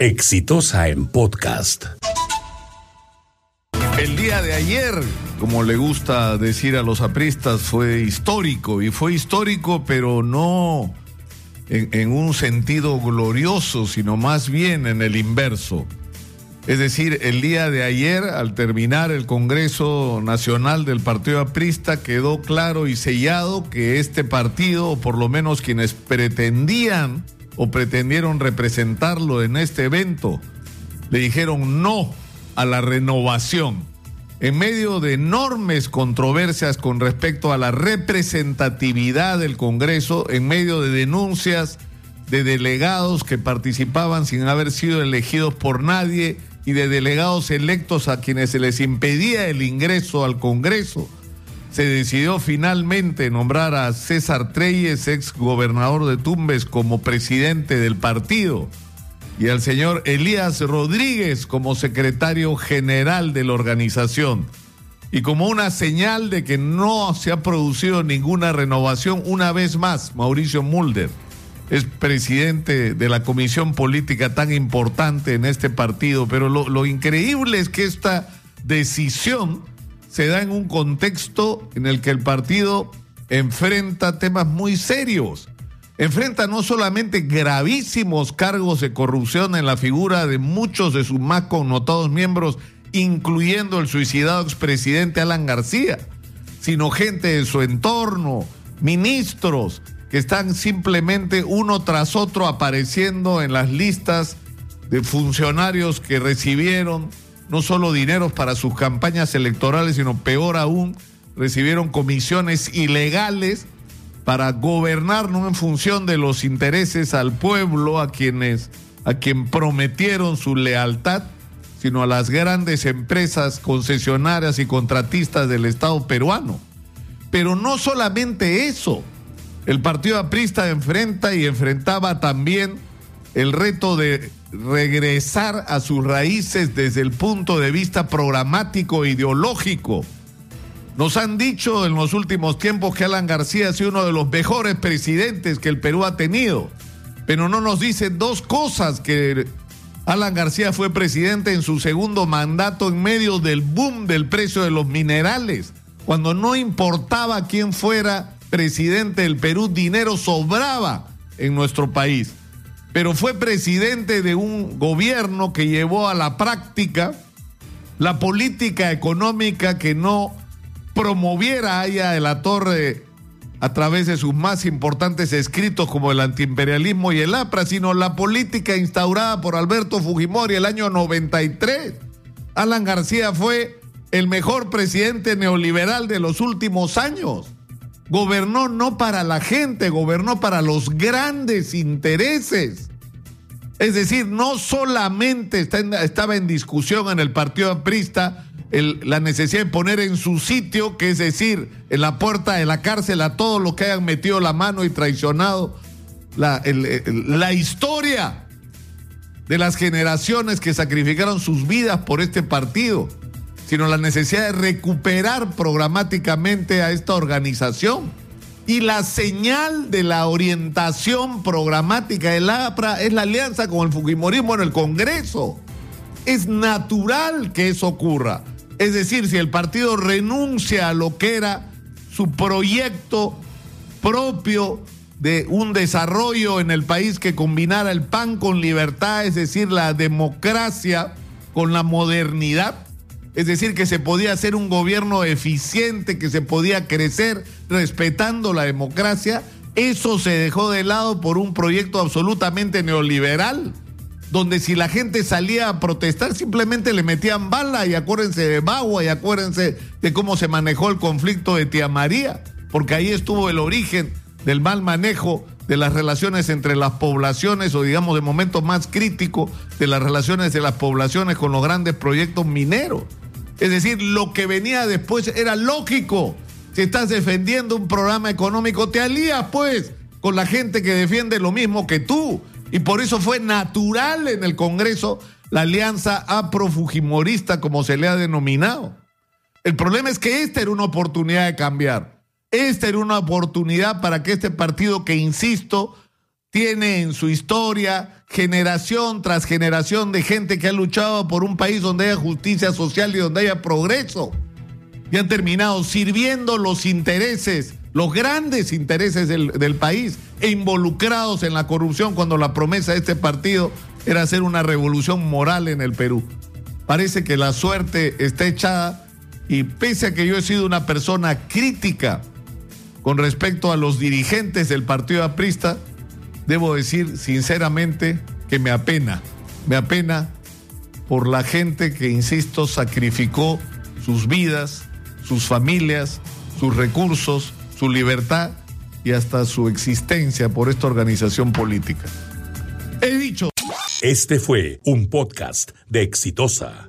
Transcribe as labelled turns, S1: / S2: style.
S1: Exitosa en podcast.
S2: El día de ayer, como le gusta decir a los apristas, fue histórico. Y fue histórico, pero no en, un sentido glorioso, sino más bien en el inverso. Es decir, el día de ayer, al terminar el Congreso Nacional del Partido Aprista, quedó claro y sellado que este partido, o por lo menos quienes pretendían o pretendieron representarlo en este evento, le dijeron no a la renovación. En medio de enormes controversias con respecto a la representatividad del Congreso, en medio de denuncias de delegados que participaban sin haber sido elegidos por nadie y de delegados electos a quienes se les impedía el ingreso al Congreso, se decidió finalmente nombrar a César Treyes, ex gobernador de Tumbes, como presidente del partido y al señor Elías Rodríguez como secretario general de la organización. Y como una señal de que no se ha producido ninguna renovación, una vez más, Mauricio Mulder es presidente de la comisión política tan importante en este partido, pero lo, lo increíble es que esta decisión se da en un contexto en el que el partido enfrenta temas muy serios. Enfrenta no solamente gravísimos cargos de corrupción en la figura de muchos de sus más connotados miembros, incluyendo el suicidado expresidente Alan García, sino gente de su entorno, ministros, que están simplemente uno tras otro apareciendo en las listas de funcionarios que recibieron no solo dineros para sus campañas electorales, sino peor aún, recibieron comisiones ilegales para gobernar no en función de los intereses al pueblo, a quienes a quien prometieron su lealtad, sino a las grandes empresas concesionarias y contratistas del Estado peruano. Pero no solamente eso, el Partido Aprista enfrenta y enfrentaba también el reto de regresar a sus raíces desde el punto de vista programático e ideológico. Nos han dicho en los últimos tiempos que Alan García ha sido uno de los mejores presidentes que el Perú ha tenido, pero no nos dicen dos cosas, que Alan García fue presidente en su segundo mandato en medio del boom del precio de los minerales, cuando no importaba quién fuera presidente del Perú, dinero sobraba en nuestro país pero fue presidente de un gobierno que llevó a la práctica la política económica que no promoviera allá de la torre a través de sus más importantes escritos como el antiimperialismo y el APRA, sino la política instaurada por Alberto Fujimori el año 93. Alan García fue el mejor presidente neoliberal de los últimos años. Gobernó no para la gente, gobernó para los grandes intereses. Es decir, no solamente estaba en discusión en el Partido Aprista la necesidad de poner en su sitio, que es decir, en la puerta de la cárcel a todos los que hayan metido la mano y traicionado la, la historia de las generaciones que sacrificaron sus vidas por este partido sino la necesidad de recuperar programáticamente a esta organización. Y la señal de la orientación programática del APRA es la alianza con el Fujimorismo en el Congreso. Es natural que eso ocurra. Es decir, si el partido renuncia a lo que era su proyecto propio de un desarrollo en el país que combinara el pan con libertad, es decir, la democracia con la modernidad, es decir, que se podía hacer un gobierno eficiente, que se podía crecer respetando la democracia. Eso se dejó de lado por un proyecto absolutamente neoliberal, donde si la gente salía a protestar simplemente le metían bala y acuérdense de Bagua y acuérdense de cómo se manejó el conflicto de Tía María, porque ahí estuvo el origen del mal manejo de las relaciones entre las poblaciones o digamos de momentos más críticos de las relaciones de las poblaciones con los grandes proyectos mineros. Es decir, lo que venía después era lógico. Si estás defendiendo un programa económico, te alías pues con la gente que defiende lo mismo que tú. Y por eso fue natural en el Congreso la alianza afro-fujimorista, como se le ha denominado. El problema es que esta era una oportunidad de cambiar. Esta era una oportunidad para que este partido, que insisto, tiene en su historia generación tras generación de gente que ha luchado por un país donde haya justicia social y donde haya progreso. Y han terminado sirviendo los intereses, los grandes intereses del, del país e involucrados en la corrupción cuando la promesa de este partido era hacer una revolución moral en el Perú. Parece que la suerte está echada y pese a que yo he sido una persona crítica con respecto a los dirigentes del partido aprista, debo decir sinceramente que me apena, me apena por la gente que, insisto, sacrificó sus vidas, sus familias, sus recursos, su libertad y hasta su existencia por esta organización política. He dicho.
S1: Este fue un podcast de Exitosa.